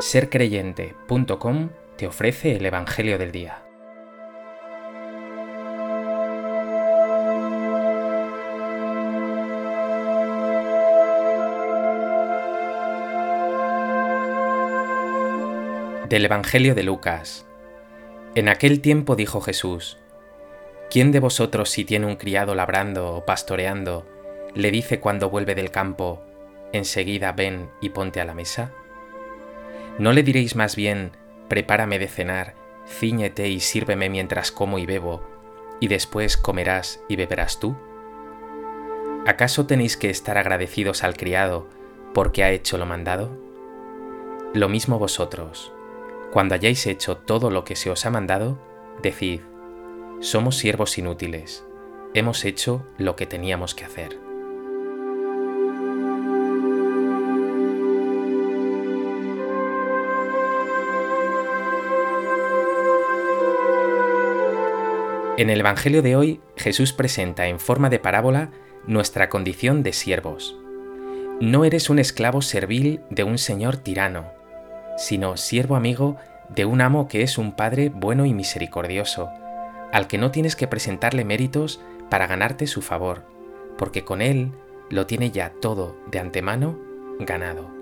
sercreyente.com te ofrece el Evangelio del Día. Del Evangelio de Lucas. En aquel tiempo dijo Jesús, ¿quién de vosotros si tiene un criado labrando o pastoreando, le dice cuando vuelve del campo, enseguida ven y ponte a la mesa? ¿No le diréis más bien, prepárame de cenar, ciñete y sírveme mientras como y bebo, y después comerás y beberás tú? ¿Acaso tenéis que estar agradecidos al criado porque ha hecho lo mandado? Lo mismo vosotros, cuando hayáis hecho todo lo que se os ha mandado, decid, somos siervos inútiles, hemos hecho lo que teníamos que hacer. En el Evangelio de hoy, Jesús presenta en forma de parábola nuestra condición de siervos. No eres un esclavo servil de un señor tirano, sino siervo amigo de un amo que es un Padre bueno y misericordioso, al que no tienes que presentarle méritos para ganarte su favor, porque con él lo tiene ya todo de antemano ganado.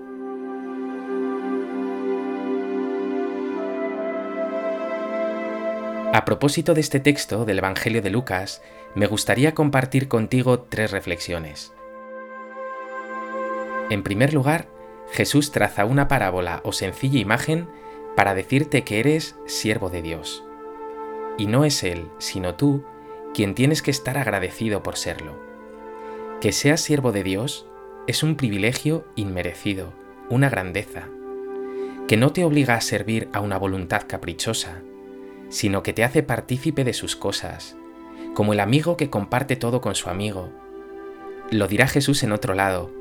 A propósito de este texto del Evangelio de Lucas, me gustaría compartir contigo tres reflexiones. En primer lugar, Jesús traza una parábola o sencilla imagen para decirte que eres siervo de Dios. Y no es Él, sino tú, quien tienes que estar agradecido por serlo. Que seas siervo de Dios es un privilegio inmerecido, una grandeza, que no te obliga a servir a una voluntad caprichosa, sino que te hace partícipe de sus cosas, como el amigo que comparte todo con su amigo. Lo dirá Jesús en otro lado,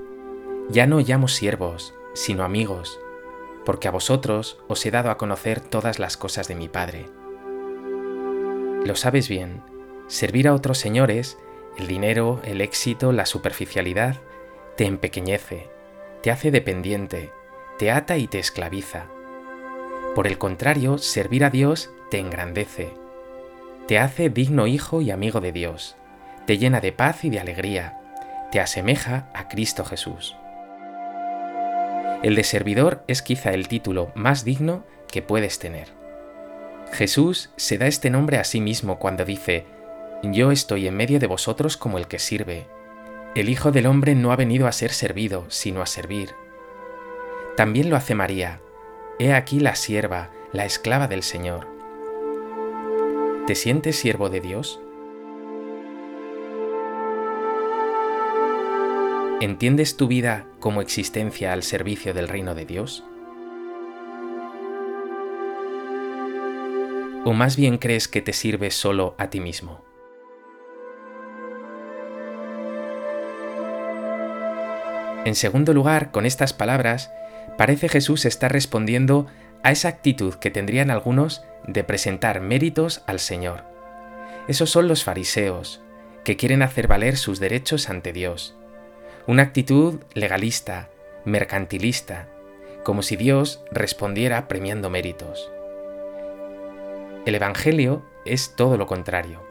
ya no llamo siervos, sino amigos, porque a vosotros os he dado a conocer todas las cosas de mi Padre. Lo sabes bien, servir a otros señores, el dinero, el éxito, la superficialidad, te empequeñece, te hace dependiente, te ata y te esclaviza. Por el contrario, servir a Dios te engrandece, te hace digno hijo y amigo de Dios, te llena de paz y de alegría, te asemeja a Cristo Jesús. El de servidor es quizá el título más digno que puedes tener. Jesús se da este nombre a sí mismo cuando dice, Yo estoy en medio de vosotros como el que sirve. El Hijo del Hombre no ha venido a ser servido, sino a servir. También lo hace María. He aquí la sierva, la esclava del Señor. ¿Te sientes siervo de Dios? ¿Entiendes tu vida como existencia al servicio del reino de Dios? ¿O más bien crees que te sirves solo a ti mismo? En segundo lugar, con estas palabras, parece Jesús estar respondiendo a esa actitud que tendrían algunos de presentar méritos al Señor. Esos son los fariseos, que quieren hacer valer sus derechos ante Dios. Una actitud legalista, mercantilista, como si Dios respondiera premiando méritos. El Evangelio es todo lo contrario.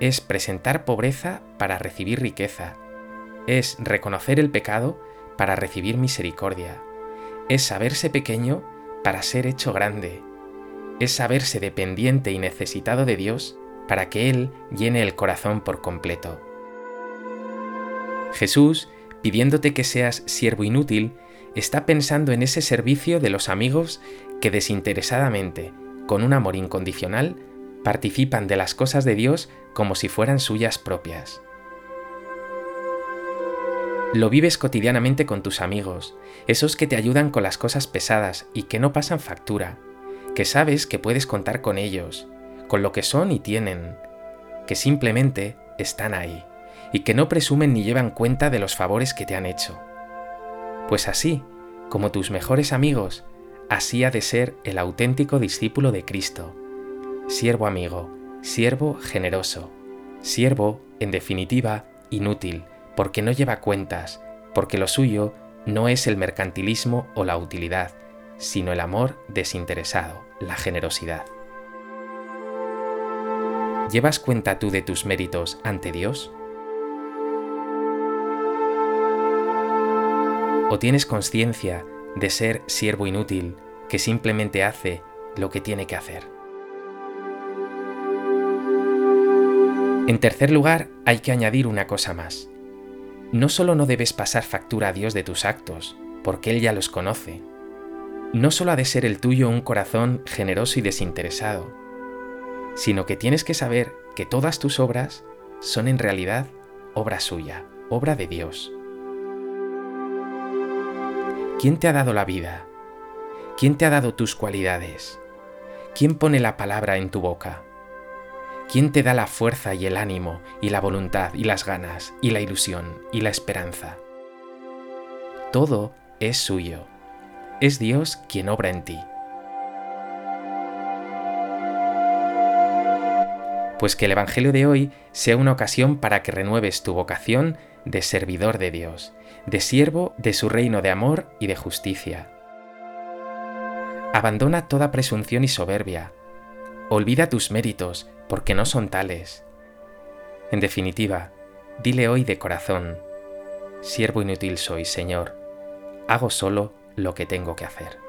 Es presentar pobreza para recibir riqueza. Es reconocer el pecado para recibir misericordia. Es saberse pequeño para ser hecho grande. Es saberse dependiente y necesitado de Dios para que Él llene el corazón por completo. Jesús, pidiéndote que seas siervo inútil, está pensando en ese servicio de los amigos que desinteresadamente, con un amor incondicional, participan de las cosas de Dios como si fueran suyas propias. Lo vives cotidianamente con tus amigos, esos que te ayudan con las cosas pesadas y que no pasan factura, que sabes que puedes contar con ellos, con lo que son y tienen, que simplemente están ahí y que no presumen ni llevan cuenta de los favores que te han hecho. Pues así, como tus mejores amigos, así ha de ser el auténtico discípulo de Cristo, siervo amigo, siervo generoso, siervo, en definitiva, inútil, porque no lleva cuentas, porque lo suyo no es el mercantilismo o la utilidad, sino el amor desinteresado, la generosidad. ¿Llevas cuenta tú de tus méritos ante Dios? ¿O tienes conciencia de ser siervo inútil que simplemente hace lo que tiene que hacer? En tercer lugar, hay que añadir una cosa más. No solo no debes pasar factura a Dios de tus actos, porque Él ya los conoce. No solo ha de ser el tuyo un corazón generoso y desinteresado, sino que tienes que saber que todas tus obras son en realidad obra suya, obra de Dios. ¿Quién te ha dado la vida? ¿Quién te ha dado tus cualidades? ¿Quién pone la palabra en tu boca? ¿Quién te da la fuerza y el ánimo y la voluntad y las ganas y la ilusión y la esperanza? Todo es suyo. Es Dios quien obra en ti. Pues que el Evangelio de hoy sea una ocasión para que renueves tu vocación de servidor de Dios, de siervo de su reino de amor y de justicia. Abandona toda presunción y soberbia. Olvida tus méritos, porque no son tales. En definitiva, dile hoy de corazón, siervo inútil soy, Señor, hago solo lo que tengo que hacer.